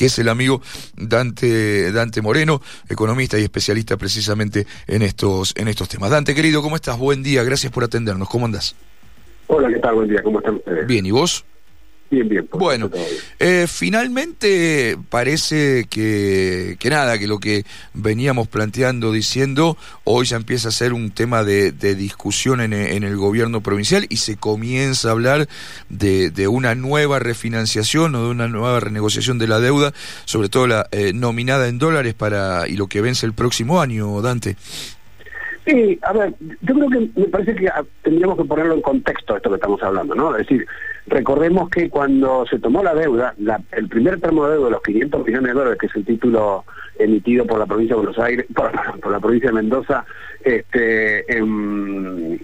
que es el amigo Dante, Dante Moreno, economista y especialista precisamente en estos, en estos temas. Dante, querido, ¿cómo estás? Buen día, gracias por atendernos. ¿Cómo andás? Hola, ¿qué tal? Buen día, ¿cómo están ustedes? Bien, ¿y vos? Bien, bien. Bueno, eh, finalmente parece que, que nada, que lo que veníamos planteando, diciendo, hoy ya empieza a ser un tema de, discusión en, el gobierno provincial y se comienza a hablar de, de, una nueva refinanciación o de una nueva renegociación de la deuda, sobre todo la eh, nominada en dólares para y lo que vence el próximo año, Dante. Sí, a ver, yo creo que me parece que tendríamos que ponerlo en contexto esto que estamos hablando, ¿no? Es decir, recordemos que cuando se tomó la deuda, el primer tramo de deuda de los 500 millones de dólares, que es el título emitido por la provincia de Buenos Aires, por, la provincia de Mendoza, este, en,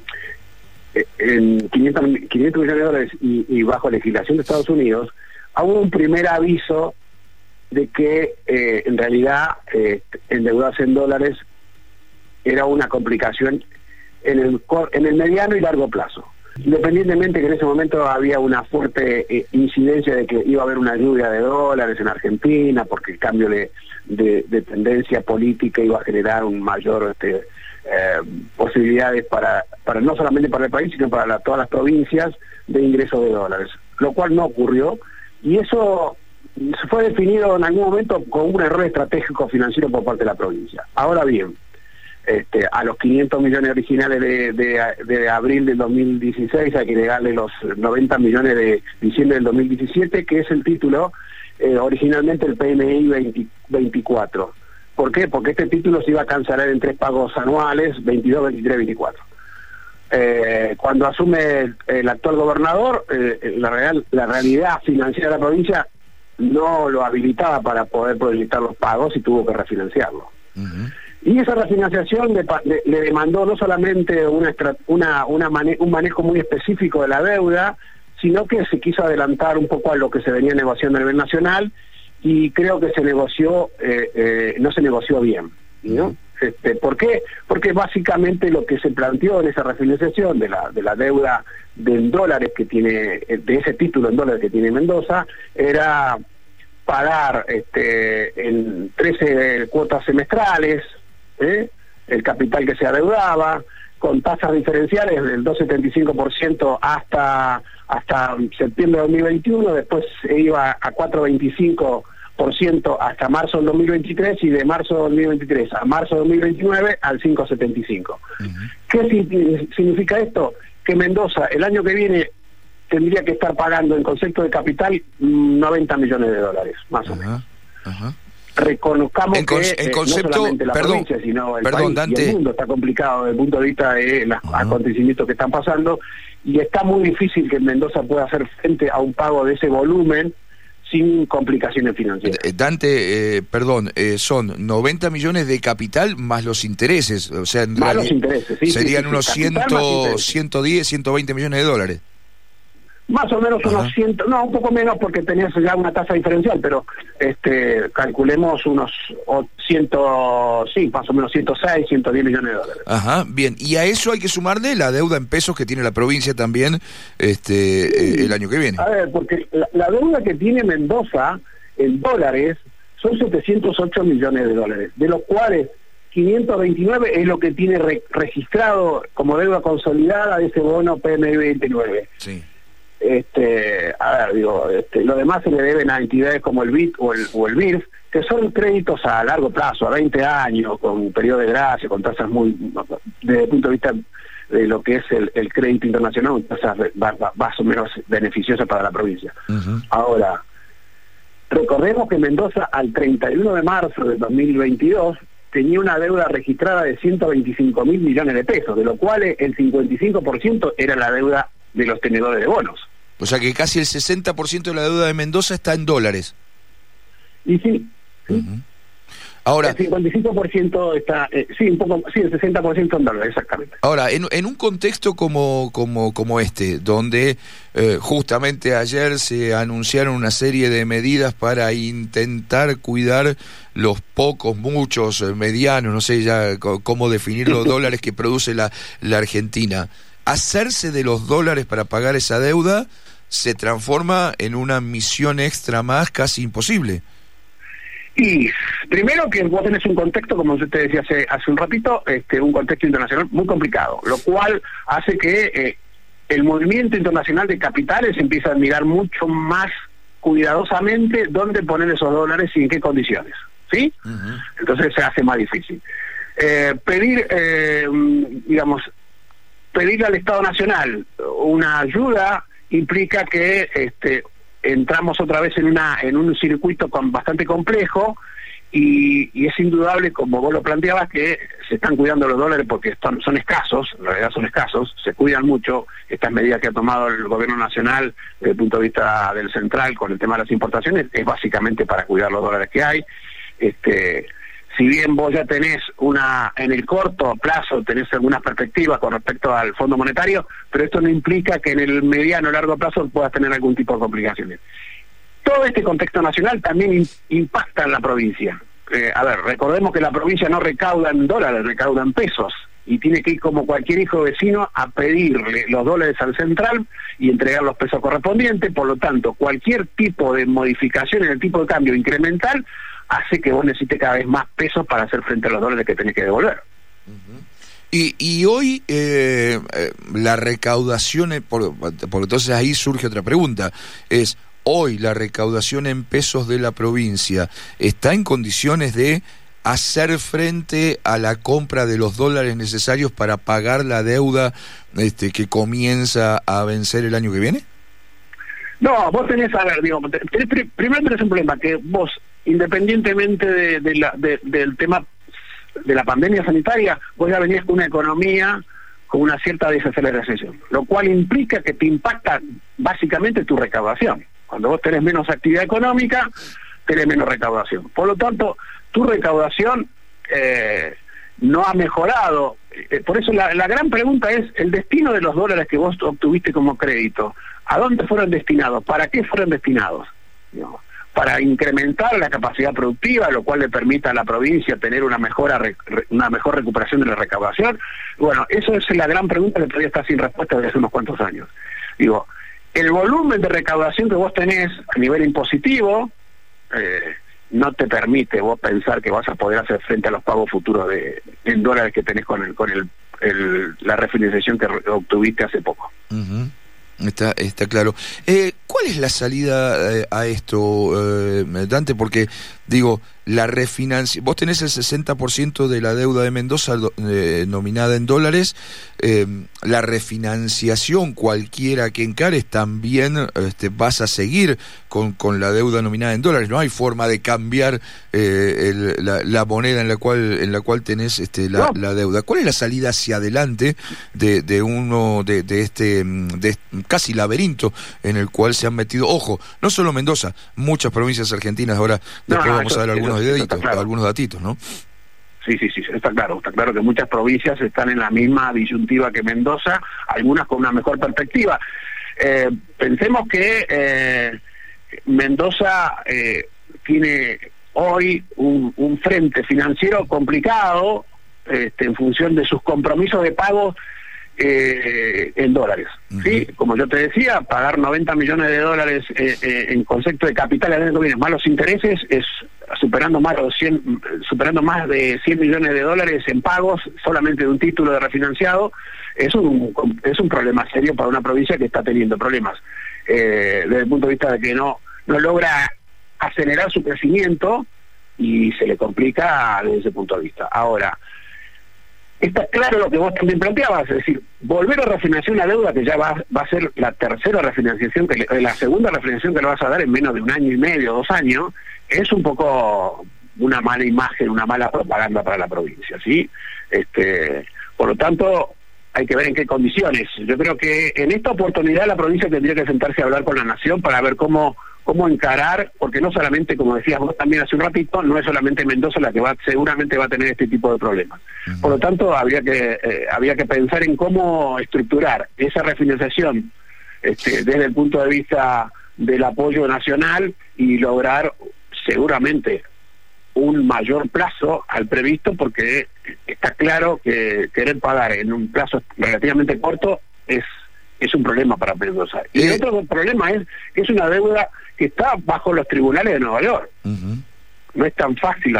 500, 500, millones de dólares y, bajo legislación de Estados Unidos, hubo un primer aviso de que eh, en realidad eh, endeudarse en dólares era una complicación en el, en el mediano y largo plazo. Independientemente que en ese momento había una fuerte eh, incidencia de que iba a haber una lluvia de dólares en Argentina, porque el cambio de, de, tendencia política iba a generar un mayor este, eh, posibilidades para, para no solamente para el país, sino para todas las provincias de ingreso de dólares, lo cual no ocurrió y eso fue definido en algún momento como un error estratégico financiero por parte de la provincia. Ahora bien, este, a los 500 millones originales de, abril del 2016 hay que agregarle los 90 millones de diciembre del 2017, que es el título eh, originalmente el PMI 24. ¿Por qué? Porque este título se iba a cancelar en tres pagos anuales, 22, 23, 24. cuando asume el, actual gobernador, eh, la, real, la realidad financiera de la provincia no lo habilitaba para poder proyectar los pagos y tuvo que refinanciarlo. Y esa refinanciación le, demandó no solamente una, una, un manejo muy específico de la deuda, sino que se quiso adelantar un poco a lo que se venía negociando a nivel nacional y creo que se negoció, eh, eh, no se negoció bien. ¿no? Este, ¿Por qué? Porque básicamente lo que se planteó en esa refinanciación de la, de la deuda de dólares que tiene, de ese título en dólares que tiene Mendoza, era pagar este, en 13 cuotas semestrales, ¿eh? el capital que se adeudaba, con tasas diferenciales del 2,75% hasta hasta septiembre de 2021, después se iba a 4,25% hasta marzo del 2023 y de marzo de 2023 a marzo de 2029 al 5,75%. ¿Qué significa esto? Que Mendoza el año que viene tendría que estar pagando en concepto de capital 90 millones de dólares, más o menos reconozcamos que en concepto, no solamente la perdón, provincia, sino el país y el mundo está complicado desde el punto de vista de los acontecimientos que están pasando y está muy difícil que Mendoza pueda hacer frente a un pago de ese volumen sin complicaciones financieras. Eh, Dante, eh, perdón, eh, son 90 millones de capital más los intereses, o sea, más los intereses, sí, serían unos 100, 110, 120 millones de dólares. Más o menos unos ciento, no, un poco menos porque tenías ya una tasa diferencial, pero este calculemos unos ciento, sí, más o menos 106, 110 millones de dólares. Ajá, bien. Y a eso hay que sumarle la deuda en pesos que tiene la provincia también este eh, el año que viene. A ver, porque la, deuda que tiene Mendoza en dólares son 708 millones de dólares, de los cuales 529 es lo que tiene registrado como deuda consolidada de ese bono PMI 29. Sí este, a ver, digo, este, lo demás se le deben a entidades como el BIT o el, o el BIRF, que son créditos a largo plazo, a 20 años, con periodo de gracia, con tasas muy, desde el punto de vista de lo que es el, crédito internacional, tasas más o menos beneficiosas para la provincia. Ahora, recordemos que Mendoza al 31 de marzo de 2022 tenía una deuda registrada de 125 mil millones de pesos, de lo cual el 55% era la deuda de los tenedores de bonos. O sea que casi el 60% de la deuda de Mendoza está en dólares. Y sí. Ahora, el 55% está, eh, sí, un poco, sí, el 60% en dólares, exactamente. Ahora, en, en un contexto como, como, como este, donde eh, justamente ayer se anunciaron una serie de medidas para intentar cuidar los pocos, muchos, eh, medianos, no sé ya cómo definir los dólares que produce la, la Argentina hacerse de los dólares para pagar esa deuda se transforma en una misión extra más casi imposible. Y primero que vos tenés un contexto, como usted decía hace, hace un ratito, este, un contexto internacional muy complicado, lo cual hace que eh, el movimiento internacional de capitales empieza a mirar mucho más cuidadosamente dónde poner esos dólares y en qué condiciones. ¿Sí? Entonces se hace más difícil. Eh, pedir, eh, digamos, pedir al Estado Nacional una ayuda implica que este, entramos otra vez en un circuito con bastante complejo y, es indudable, como vos lo planteabas, que se están cuidando los dólares porque son escasos, en realidad son escasos, se cuidan mucho. Estas medidas que ha tomado el gobierno nacional desde el punto de vista del central con el tema de las importaciones es básicamente para cuidar los dólares que hay. Este, si bien vos ya tenés una, en el corto plazo tenés algunas perspectivas con respecto al Fondo Monetario, pero esto no implica que en el mediano o largo plazo puedas tener algún tipo de complicaciones. Todo este contexto nacional también impacta en la provincia. Eh, a ver, recordemos que la provincia no recauda en dólares, recauda en pesos y tiene que ir como cualquier hijo vecino a pedirle los dólares al central y entregar los pesos correspondientes, por lo tanto, cualquier tipo de modificación en el tipo de cambio incremental hace que vos necesites cada vez más pesos para hacer frente a los dólares que tenés que devolver. Y, y hoy eh, eh, la recaudación, por, por entonces ahí surge otra pregunta, es hoy la recaudación en pesos de la provincia está en condiciones de hacer frente a la compra de los dólares necesarios para pagar la deuda este, que comienza a vencer el año que viene? No, vos tenés, a ver, digo, primero tenés un problema, que vos independientemente del tema de la pandemia sanitaria, vos ya venías con una economía con una cierta desaceleración, lo cual implica que te impacta básicamente tu recaudación. Cuando vos tenés menos actividad económica, tenés menos recaudación. Por lo tanto, tu recaudación eh, no ha mejorado. Eh, por eso la, gran pregunta es, el destino de los dólares que vos obtuviste como crédito, ¿a dónde fueron destinados? ¿Para qué fueron destinados? Para incrementar la capacidad productiva, lo cual le permita a la provincia tener una mejora, una mejor recuperación de la recaudación. Bueno, eso es la gran pregunta que todavía está sin respuesta desde hace unos cuantos años. Digo, el volumen de recaudación que vos tenés a nivel impositivo eh, no te permite vos pensar que vas a poder hacer frente a los pagos futuros de en dólares que tenés con el con el, la refinanciación que obtuviste hace poco. Está, está claro. Eh, ¿Cuál es la salida eh, a esto, eh, Dante? Porque, digo, la refinanciación, vos tenés el 60% de la deuda de Mendoza eh, nominada en dólares, eh, la refinanciación cualquiera que encares también este, vas a seguir con, con, la deuda nominada en dólares, no hay forma de cambiar eh, la, moneda en la cual en la cual tenés este, la, deuda. ¿Cuál es la salida hacia adelante de, de uno de, de este de casi laberinto en el cual se han metido, ojo, no solo Mendoza, muchas provincias argentinas ahora, después vamos a ver algunos algunos datitos, ¿no? Sí, sí, sí, está claro. Está claro que muchas provincias están en la misma disyuntiva que Mendoza, algunas con una mejor perspectiva. Eh, pensemos que eh, Mendoza eh, tiene hoy un, frente financiero complicado este, en función de sus compromisos de pago eh, en dólares. ¿sí? Como yo te decía, pagar 90 millones de dólares eh, eh, en concepto de capital en más los intereses es superando más los 100, superando más de 100 millones de dólares en pagos solamente de un título de refinanciado es un es un problema serio para una provincia que está teniendo problemas desde el punto de vista de que no no logra acelerar su crecimiento y se le complica desde ese punto de vista. Ahora, está claro lo que vos también planteabas, es decir, volver a refinanciar una deuda que ya va, va a ser la tercera refinanciación, que la segunda refinanciación que le vas a dar en menos de un año y medio, dos años, es un poco una mala imagen, una mala propaganda para la provincia, ¿sí? Este, por lo tanto, hay que ver en qué condiciones. Yo creo que en esta oportunidad la provincia tendría que sentarse a hablar con la nación para ver cómo cómo encarar, porque no solamente, como decías vos también hace un ratito, no es solamente Mendoza la que va, seguramente va a tener este tipo de problemas. Por lo tanto, habría que, eh, había que pensar en cómo estructurar esa refinanciación este, desde el punto de vista del apoyo nacional y lograr seguramente un mayor plazo al previsto porque está claro que querer pagar en un plazo relativamente corto es es un problema para Mendoza. Y el otro problema es que es una deuda que está bajo los tribunales de Nueva York. no es tan fácil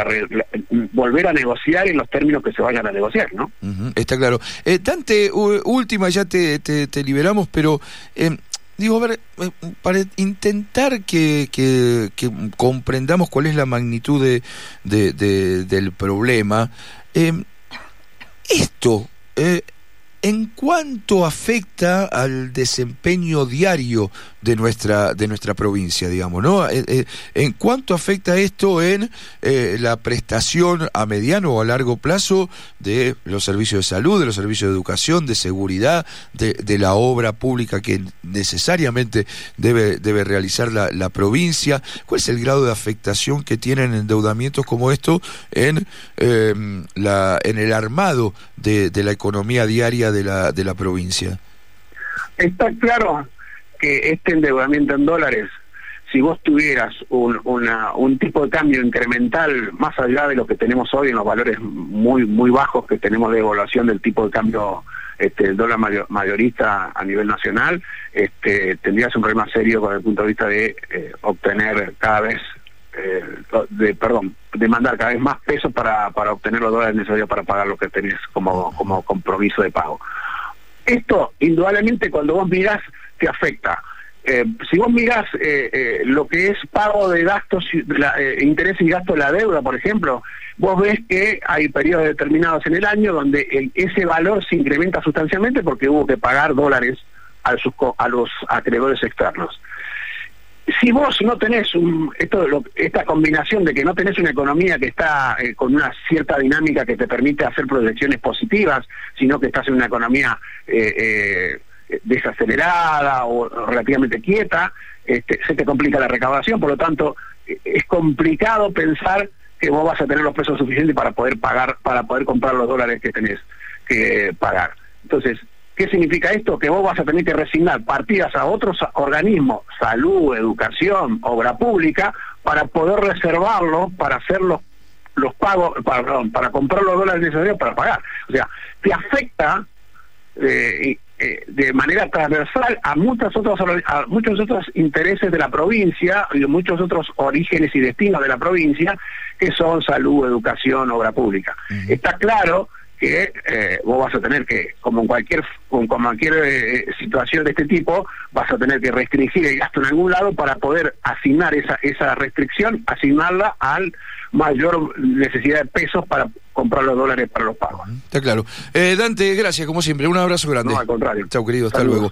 volver a negociar en los términos que se vayan a negociar, ¿no? está claro. Eh, Dante, última, ya te, te, liberamos, pero eh, digo, a ver, eh, para intentar que, que, comprendamos cuál es la magnitud de, de, del problema, esto, ¿En cuánto afecta al desempeño diario de nuestra, de nuestra provincia, digamos, ¿no? Eh, eh, ¿En cuánto afecta esto en eh, la prestación a mediano o a largo plazo de los servicios de salud, de los servicios de educación, de seguridad, de, la obra pública que necesariamente debe, debe realizar la, provincia? ¿Cuál es el grado de afectación que tienen endeudamientos como esto en, em, la, en el armado de, de la economía diaria de la, de la provincia? Está claro que este endeudamiento en dólares, si vos tuvieras un, un tipo de cambio incremental más allá de lo que tenemos hoy en los valores muy muy bajos que tenemos de evaluación del tipo de cambio este, dólar mayorista a nivel nacional, este, tendrías un problema serio con el punto de vista de eh, obtener cada vez eh, de perdón demandar cada vez más pesos para, para obtener los dólares necesarios para pagar lo que tenés como, como compromiso de pago. Esto, indudablemente, cuando vos mirás, te afecta. Eh, si vos mirás eh, lo que es pago de gastos, interés y gasto de la deuda, por ejemplo, vos ves que hay periodos determinados en el año donde ese valor se incrementa sustancialmente porque hubo que pagar dólares a, a los acreedores externos si vos no tenés un, esto, esta combinación de que no tenés una economía que está eh, con una cierta dinámica que te permite hacer proyecciones positivas, sino que estás en una economía eh, eh, desacelerada o relativamente quieta, este, se te complica la recaudación, por lo tanto es complicado pensar que vos vas a tener los pesos suficientes para poder pagar, para poder comprar los dólares que tenés que pagar. Entonces, ¿Qué significa esto? Que vos vas a tener que resignar partidas a otros organismos, salud, educación, obra pública, para poder reservarlo, para hacer los, los pagos, para, para comprar los dólares necesarios para pagar. O sea, te afecta eh, eh, de manera transversal a muchos otros a muchos otros intereses de la provincia y muchos otros orígenes y destinos de la provincia que son salud, educación, obra pública. Está claro que eh, vos vas a tener que, como en cualquier, como cualquier eh, situación de este tipo, vas a tener que restringir el gasto en algún lado para poder asignar esa, esa restricción, asignarla al mayor necesidad de pesos para comprar los dólares para los pagos. Está claro. Eh, Dante, gracias, como siempre. Un abrazo grande. No, al contrario. Chao, querido. Hasta luego.